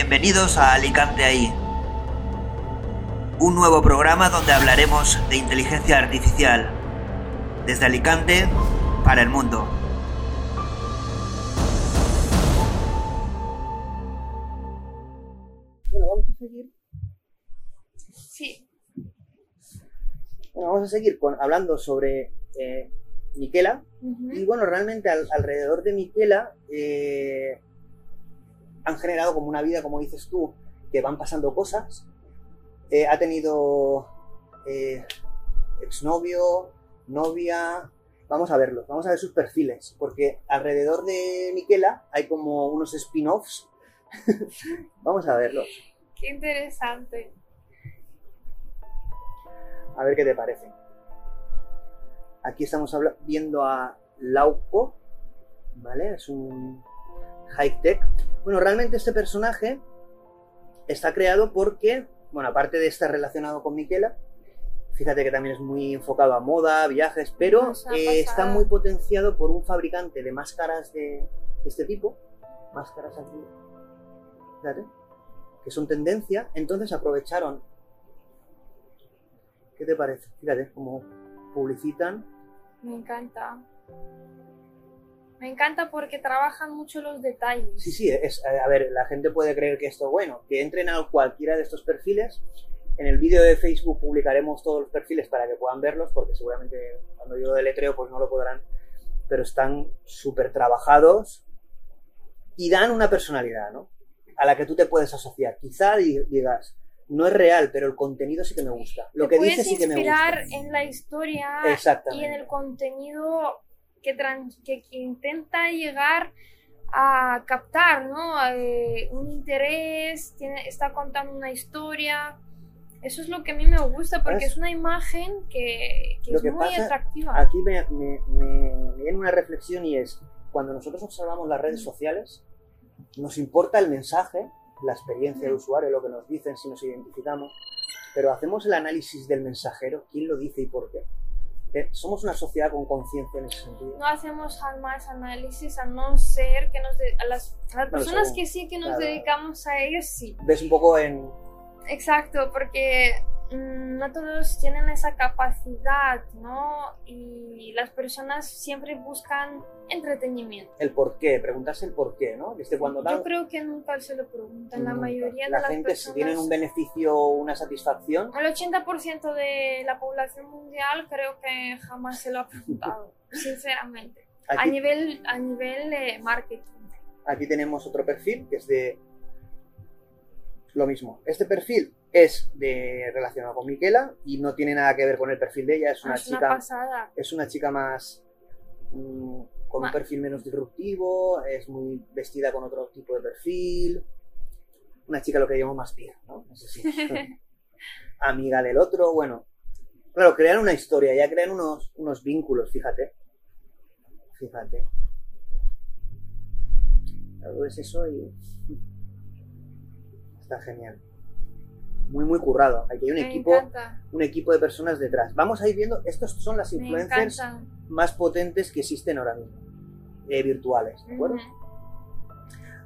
Bienvenidos a Alicante ahí. Un nuevo programa donde hablaremos de inteligencia artificial. Desde Alicante para el mundo. Bueno, vamos a seguir. Sí. Bueno, vamos a seguir con, hablando sobre eh, Miquela. Y bueno, realmente al- alrededor de Miquela eh, han generado como una vida, como dices tú, que van pasando cosas. Eh, ha tenido eh, exnovio, novia. Vamos a verlos, vamos a ver sus perfiles, porque alrededor de Miquela hay como unos spin-offs. vamos a verlos, Qué interesante. a ver qué te parece. Aquí estamos viendo a Lauco, ¿vale? Es un high-tech. Bueno, realmente este personaje está creado porque, bueno, aparte de estar relacionado con Miquela, fíjate que también es muy enfocado a moda, viajes, pero eh, está muy potenciado por un fabricante de máscaras de, de este tipo. Máscaras aquí, fíjate, que son tendencia. Entonces aprovecharon. ¿Qué te parece? Fíjate cómo publicitan. Me encanta. Me encanta porque trabajan mucho los detalles. Sí, sí, es, a ver, la gente puede creer que esto es bueno, que entren a cualquiera de estos perfiles. En el vídeo de Facebook publicaremos todos los perfiles para que puedan verlos, porque seguramente cuando yo deletreo pues no lo podrán, pero están súper trabajados y dan una personalidad, ¿no? A la que tú te puedes asociar. Quizá di- digas, no es real, pero el contenido sí que me gusta. Lo Te que dice sí que me inspirar gusta. en la historia y en el contenido que, tran- que, que intenta llegar a captar, ¿no? Eh, un interés, tiene, está contando una historia. Eso es lo que a mí me gusta porque ¿Sabes? es una imagen que, que es que muy pasa atractiva. Aquí me, me- me- me viene una reflexión y es, cuando nosotros observamos las redes sociales, nos importa el mensaje, la experiencia de usuario, lo que nos dicen, si nos identificamos, pero hacemos el análisis del mensajero, quién lo dice y por qué. Eh, Somos una sociedad con conciencia en ese sentido. no hacemos jamás análisis a no ser que nos de- a las, a las personas que sí que nos claro. dedicamos a ellos sí Ves un poco en... exacto porque no todos tienen esa capacidad no y las personas siempre buscan entretenimiento el por qué, preguntarse el por qué, ¿no? Desde cuando yo creo que nunca se lo preguntan la nunca. mayoría la de las gente si personas tienen un beneficio o una satisfacción, el 80% de la población mundial creo que jamás se lo ha preguntado sinceramente a aquí, nivel a nivel de marketing Aquí tenemos otro perfil que es de lo mismo. Este perfil es de relacionado con Miquela y no tiene nada que ver con el perfil de ella. Es una Ah, una chica, pasada es una chica más mm, con un perfil menos disruptivo, es muy vestida con otro tipo de perfil. Una chica lo que llamamos más pija, ¿no? No sé si- Amiga del otro, bueno. Claro, crean una historia, ya crean unos, unos vínculos, fíjate. Fíjate. Algo es eso y. Está genial. Muy, muy currado. Aquí hay un me equipo, encanta un equipo de personas detrás. Vamos a ir viendo, estos son las influencers más potentes que existen ahora mismo. eh, virtuales, ¿de acuerdo?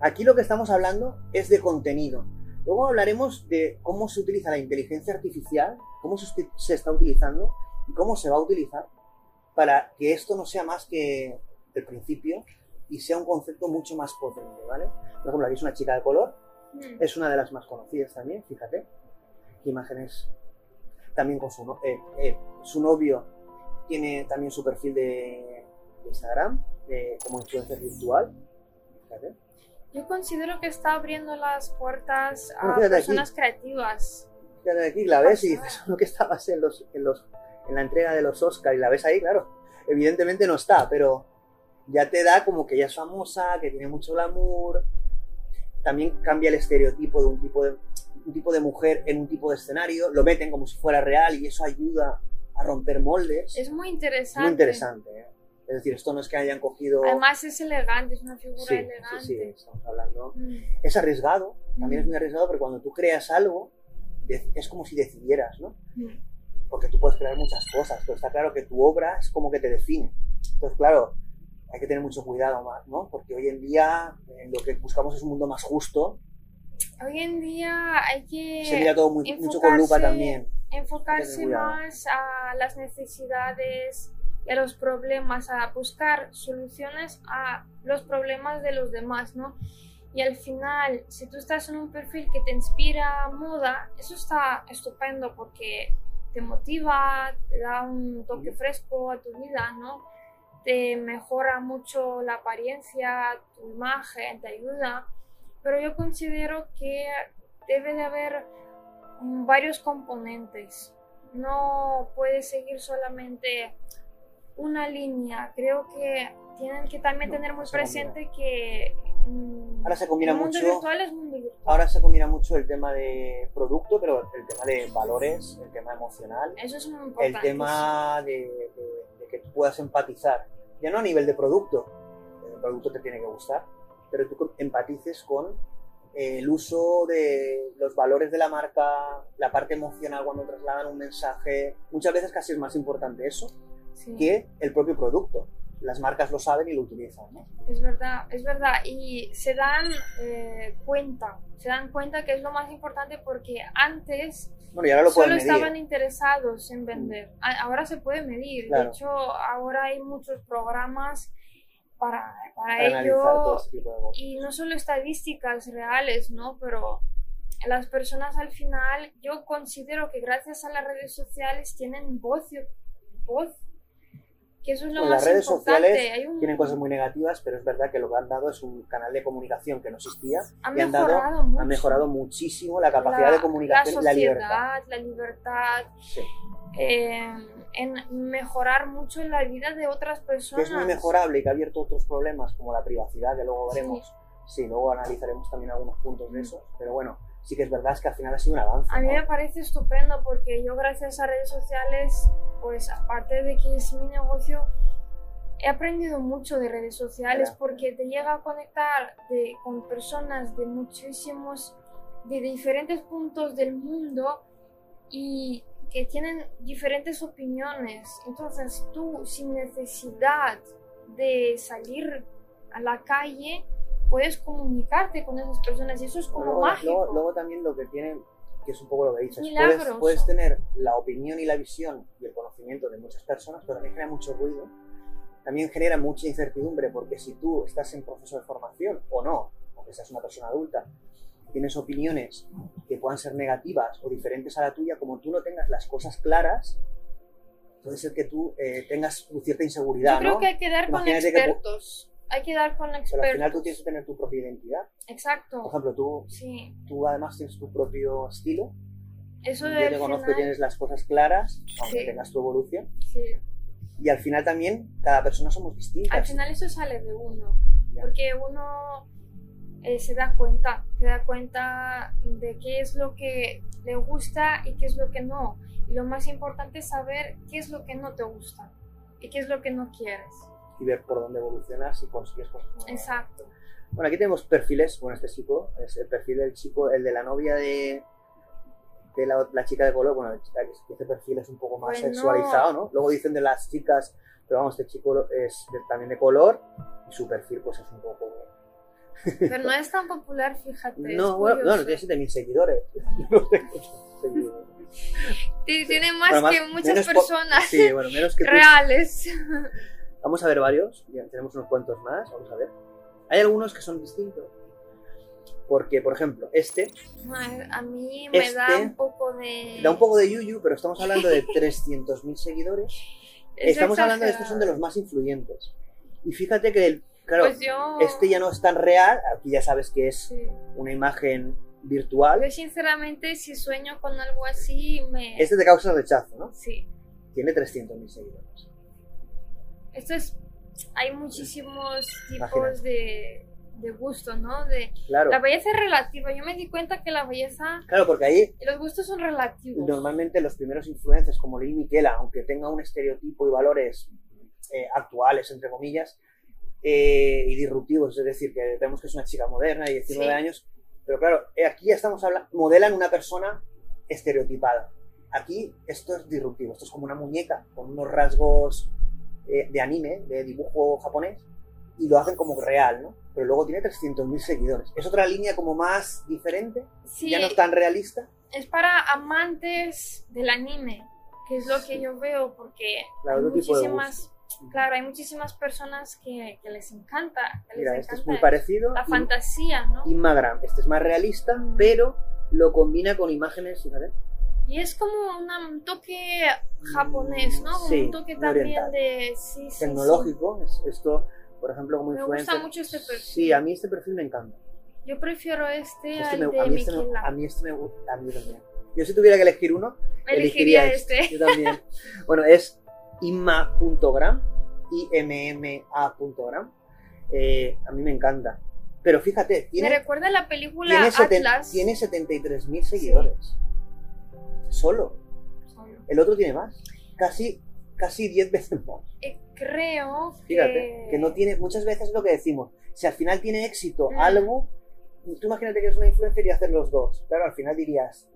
Aquí lo que estamos hablando es de contenido. Luego hablaremos de cómo se utiliza la inteligencia artificial, cómo se está utilizando y cómo se va a utilizar para que esto no sea más que el principio y sea un concepto mucho más potente, ¿vale? Por ejemplo, aquí es una chica de color, Mm. es una de las más conocidas también, fíjate. Qué imágenes. También con su, no- eh, eh, su novio tiene también su perfil de, de Instagram, de- como influencer virtual. Fíjate. Yo considero que está abriendo las puertas a Bueno, fíjate aquí. personas creativas. Fíjate aquí, la ves y dices, ¿no que estabas en, los, en, los, en la entrega de los Oscars? Y la ves ahí, claro. Evidentemente no está, pero ya te da como que ella es famosa, que tiene mucho glamour. También cambia el estereotipo de un tipo de, un tipo de mujer en un tipo de escenario. Lo meten como si fuera real y eso ayuda a romper moldes. Es muy interesante. muy interesante. ¿eh? Es decir, esto no es que hayan cogido... Además es elegante, es una figura sí, elegante. sí, sí, estamos hablando Mm. es arriesgado, también es Mm. muy arriesgado, pero cuando tú creas algo, es como si decidieras, ¿no? Mm. Porque tú puedes crear muchas cosas, pero está claro que tu obra es como que te define. Entonces, claro, hay que tener mucho cuidado más, ¿no? Porque hoy en día eh, lo que buscamos es un mundo más justo hoy en día hay que... Todo muy, mucho con lupa también. Enfocarse más a las necesidades y a los problemas, a buscar soluciones a los problemas de los demás, ¿no? Y al final, si tú estás en un perfil que te inspira moda, eso está estupendo porque te motiva, te da un toque fresco a tu vida, ¿no? Te mejora mucho la apariencia, tu imagen, te ayuda. Pero yo considero que debe de haber varios componentes. No puedes seguir solamente una línea. Creo que tienen que también tener muy presente que mm, ahora se combina el mundo mucho virtual es mundo virtual. ahora se combina mucho el tema de producto pero el tema de valores el tema emocional Eso es muy importante. el tema de, de- de que tú puedas empatizar ya no a nivel de producto el producto te tiene que gustar pero tú empatices con eh, el uso de los valores de la marca la parte emocional cuando trasladan un mensaje muchas veces casi es más importante eso Sí. que el propio producto las marcas lo saben y lo utilizan ¿no? Es verdad, es verdad. Y se dan eh, cuenta, se dan cuenta que es lo más importante porque antes bueno y ahora lo solo estaban interesados en vender. A- Ahora se puede medir. Claro. De hecho, ahora hay muchos programas para, para, para todo ello. este tipo de cosas Y no solo estadísticas reales, ¿no? Pero las personas al final, yo considero que gracias a las redes sociales tienen voz, voz que eso es lo Pues más las redes importante. sociales un- tienen cosas muy negativas, pero es verdad que lo que han dado es un canal de comunicación que no existía ha y han, dado, mejorado mucho. han mejorado muchísimo la capacidad la, de comunicación la y la sociedad, libertad. la libertad, Sí. Eh, en mejorar mucho la vida de otras Que personas. es muy mejorable y que ha abierto otros problemas como la privacidad, que luego Sí. veremos. Sí, luego analizaremos también algunos puntos de esos. Pero bueno, sí que es verdad es que al final ha sido un avance. A mí ¿no? me parece estupendo porque yo gracias a redes sociales, pues aparte de que es mi negocio, he aprendido mucho de redes sociales Claro. porque te llega a conectar de- con personas de muchísimos, de diferentes puntos del mundo y que tienen diferentes opiniones. Entonces tú, sin necesidad de salir a la calle, puedes comunicarte con esas personas y eso es como luego, mágico. luego- luego también lo que tienen, que es un poco lo que dices, puedes, puedes tener la opinión y la visión y el conocimiento de muchas personas, pero también genera mucho ruido. También genera mucha incertidumbre, porque si tú estás en proceso de formación o no, aunque seas una persona adulta, tienes opiniones que puedan ser negativas o diferentes a la tuya, como tú no tengas las cosas claras, puede ser que tú eh, tengas cierta inseguridad, Yo creo ¿no? que hay que dar con Imagínate que expertos. Hay que dar con Pero al expertos. final tú tienes que tener tu propia identidad. Por Exacto. ejemplo, tú, Sí. tú además tienes tu propio estilo. Eso Yo te conozco final- tienes las cosas claras, aunque Sí. tengas tu evolución. sí. Y al final también, cada persona somos distintas. Al final eso sale de uno. Ya. Porque uno eh, se da cuenta. Se da cuenta de qué es lo que le gusta y qué es lo que no. Y lo más importante es saber qué es lo que no te gusta y qué es lo que no quieres. Y ver por dónde evolucionas y consigues cosas. Exacto. Bueno, aquí tenemos perfiles. Bueno, este chico es el perfil del chico, el de la novia de, de la, la chica de color. Bueno, este perfil es un poco más Pues sexualizado, ¿no? Luego dicen de las chicas, pero vamos, este chico es de- también de color y su perfil pues es un poco... Pero no es tan popular, fíjate. No, bueno, no, tiene 7.000 seguidores. No seguidores. Ti- Tiene más Bueno, más- que muchas personas Sí, bueno, menos que reales. Vamos a ver varios, ya tenemos unos cuantos más, vamos a ver. Hay algunos que son distintos. Porque, por ejemplo, este A mí me da Este un poco de... da un poco de yuyu, pero estamos hablando de 300.000 seguidores. Es Estamos hablando de estos son de exagerado. los más influyentes. Y fíjate que, el, claro, Pues yo... este ya no es tan real, aquí ya sabes que es Sí. una imagen virtual. Yo sinceramente si sueño con algo así me... Este te causa rechazo, ¿no? Sí. Tiene 300.000 seguidores. Esto es... Hay muchísimos tipos de, de gusto, ¿no? De... Claro, La belleza es relativa. Yo me di cuenta que la belleza claro, porque ahí los gustos son relativos. normalmente los primeros influencers como Lil Miquela, aunque tenga un estereotipo y valores eh, actuales, entre comillas, eh, y disruptivos, es decir, que vemos que es una chica moderna y de 19 Sí. años, pero claro, eh, aquí ya estamos hablando, modelan una persona estereotipada. Aquí esto es disruptivo, esto es como una muñeca con unos rasgos eh, de anime, de dibujo japonés, y lo hacen como real, ¿no? Pero luego tiene 300.000 seguidores. Es otra línea como más diferente, Sí, ya no es tan realista. es para amantes del anime, que es lo que yo veo, porque Claro, hay muchísimas, claro, hay muchísimas personas que, que les encanta, que Mira, les este es encanta muy parecido. la y- fantasía, ¿no? Inmagram, este es más realista, Mm. pero lo combina con imágenes, fíjate. Y es como una- un toque japonés, ¿no? Como Sí, un toque también de... Sí, sí, Tecnológico, es- esto, por ejemplo, como Me influencer. gusta mucho este perfil. Sí, a mí este perfil me encanta. Yo prefiero este, Este al me- de a, mí este me, a mí este me gusta, a mí también. Yo si tuviera que elegir uno, Elegiría elegiría este. Yo también. bueno, es imma.gram, imma.gram. Eh, a mí me encanta. Pero fíjate, Me tiene, recuerda a la película tiene, seten- Atlas. tiene 73.000 seguidores. Solo. El otro tiene más. Casi, casi 10 veces más. Eh, creo Fíjate, que... que no tiene, muchas veces es lo que decimos, si al final tiene éxito Mm. algo, tú imagínate que eres una influencer y hacer los dos. Claro, al final dirías,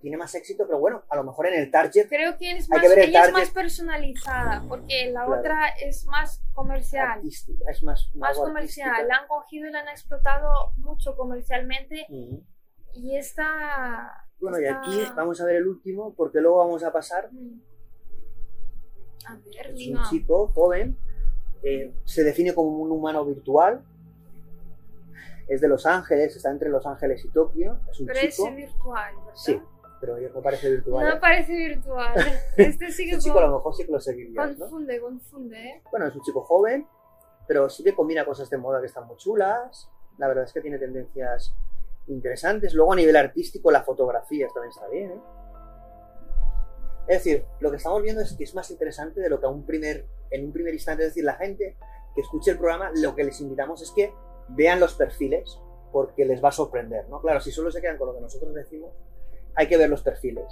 tiene más éxito, pero bueno, a lo mejor en el target Creo que es Hay más, que ver el ella es más personalizada, porque la Claro. otra es más comercial. es más, Más comercial. La han cogido y la han explotado mucho comercialmente. Y esta. Bueno, y aquí vamos a ver el último, porque luego vamos a pasar. Mm. A ver, Es un chico joven, eh, se define como un humano virtual, es de Los Ángeles, está entre Los Ángeles y Tokio, es un Pero chico, es virtual, ¿verdad? Sí, pero no parece virtual. No ¿eh? parece virtual. Este sí que Este chico a lo mejor sí que lo seguirías, ¿no? confunde, confunde, ¿eh? Bueno, es un chico joven, pero sí que combina cosas de moda que están muy chulas. La verdad es que tiene tendencias interesantes. Luego a nivel artístico, la fotografía también está bien. ¿eh? Es decir, lo que estamos viendo es que es más interesante de lo que a un primer, en un primer instante, es decir, la gente que escuche el programa, lo que les invitamos es que vean los perfiles, porque les va a sorprender, ¿no? Claro, si solo se quedan con lo que nosotros decimos, hay que ver los perfiles.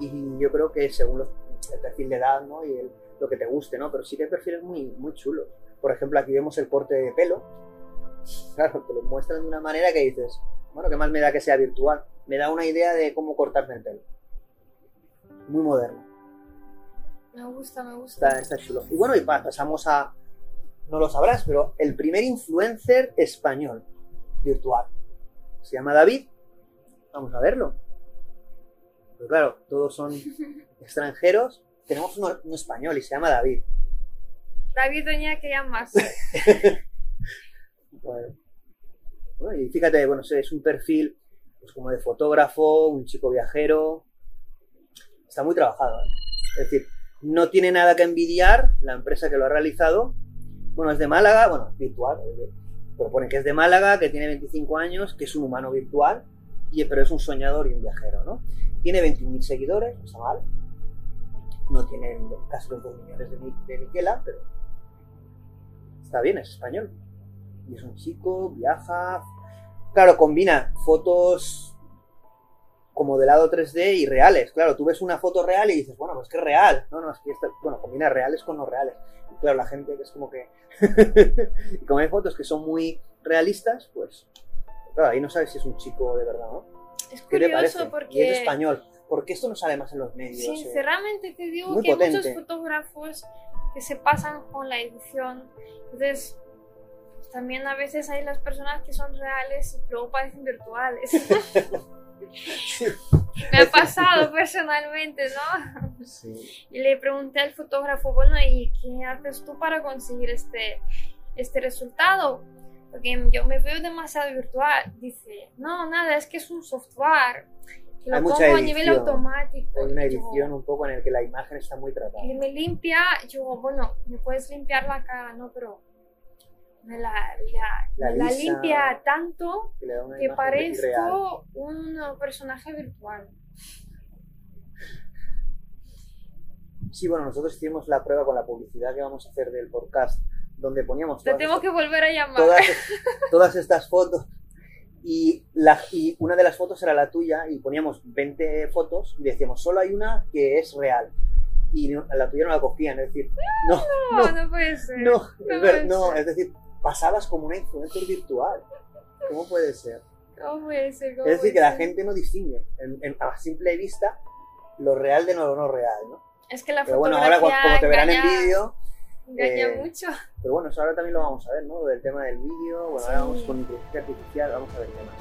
Y yo creo que según los- el perfil de edad, ¿no? Y el- lo que te guste, ¿no? Pero sí que hay perfiles muy, muy chulos. Por ejemplo, aquí vemos el corte de pelo. Claro, te lo muestran de una manera que dices, bueno, ¿qué más me da que sea virtual? Me da una idea de cómo cortarme el pelo. Muy moderno. Me gusta, me gusta. Está, está chulo. Y bueno, y pasamos a, no lo sabrás, pero el primer influencer español virtual. Se llama David. Vamos a verlo. Pero claro, todos son extranjeros. Tenemos uno, uno español y se llama David. David tenía que llamar. Bueno. Bueno, y fíjate, bueno, es un perfil pues, como de fotógrafo, un chico viajero. Está muy trabajado. ¿eh? Es decir, no tiene nada que envidiar la empresa que lo ha realizado. Bueno, es de Málaga, bueno, virtual. eh, Pero pone que es de Málaga, que tiene 25 años, que es un humano virtual, y, pero es un soñador y un viajero, ¿no? Tiene 21.000 seguidores, no está mal. No tiene casi los 2 millones de, de Miquela, pero está bien, es español. Y es un chico, viaja. Claro, combina fotos como de lado 3D y reales. Claro, tú ves una foto real y dices, bueno, pues que es real. No, no, es que bueno, combina reales con no reales. Y claro, la gente que es como que. y como hay fotos que son muy realistas, pues. Claro, ahí no sabes si es un chico de verdad, ¿no? Es ¿Qué te curioso porque. Y es español. ¿Por qué esto no sale más en los medios? Sinceramente te digo Muy que hay muchos potente. fotógrafos que se pasan con la edición. Entonces, también a veces hay las personas que son reales y luego parecen virtuales. Me ha pasado personalmente, ¿no? Sí. Y le pregunté al fotógrafo, bueno, ¿y qué haces tú para conseguir este, este resultado? Porque yo me veo demasiado virtual. Dice, no, nada, es que es un software. Que lo Hay pongo mucha a nivel edición. automático. Hay una Y yo, edición un poco en el que la imagen está muy tratada. y me limpia, yo, bueno, me puedes limpiar la cara, ¿no? Pero me la, la, La la lisa. limpia tanto Que que parezco un personaje virtual. Sí, bueno, nosotros hicimos la prueba con la publicidad que vamos a hacer del podcast, donde poníamos Te tengo que volver a llamar. todas, todas estas fotos. Y, la, y una de las fotos era la tuya y poníamos 20 fotos y decíamos, solo hay una que es real. Y no- la tuya no la cogían, es decir, no, No, no puede ser. no, no es, ver- puede no, ser. es decir, pasabas como una influencer virtual. ¿Cómo puede ser? ¿Cómo puede ser? ¿Cómo Es decir, que la gente no distingue en- en- a simple vista lo real de lo no real, ¿no? Es que la Pero bueno, ahora cu- fotografía como te verán en vídeo, Engaña Eh, mucho. Pero bueno, eso ahora también lo vamos a ver, ¿no? Del tema del vídeo, bueno, ahora Sí. vamos con inteligencia artificial, vamos a ver qué más.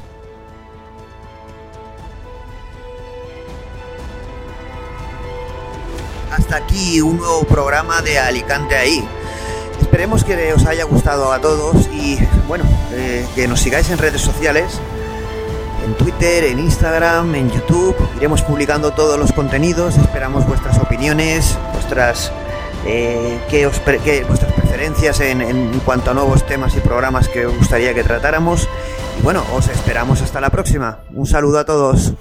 Hasta aquí un nuevo programa de Alicante ahí. Esperemos que os haya gustado a todos y bueno, eh, que nos sigáis en redes sociales, en Twitter, en Instagram, en YouTube. Iremos publicando todos los contenidos, esperamos vuestras opiniones, vuestras, eh, qué os pre- qué- vuestras preferencias en, en cuanto a nuevos temas y programas que os gustaría que tratáramos. Y bueno, os esperamos hasta la próxima. Un saludo a todos.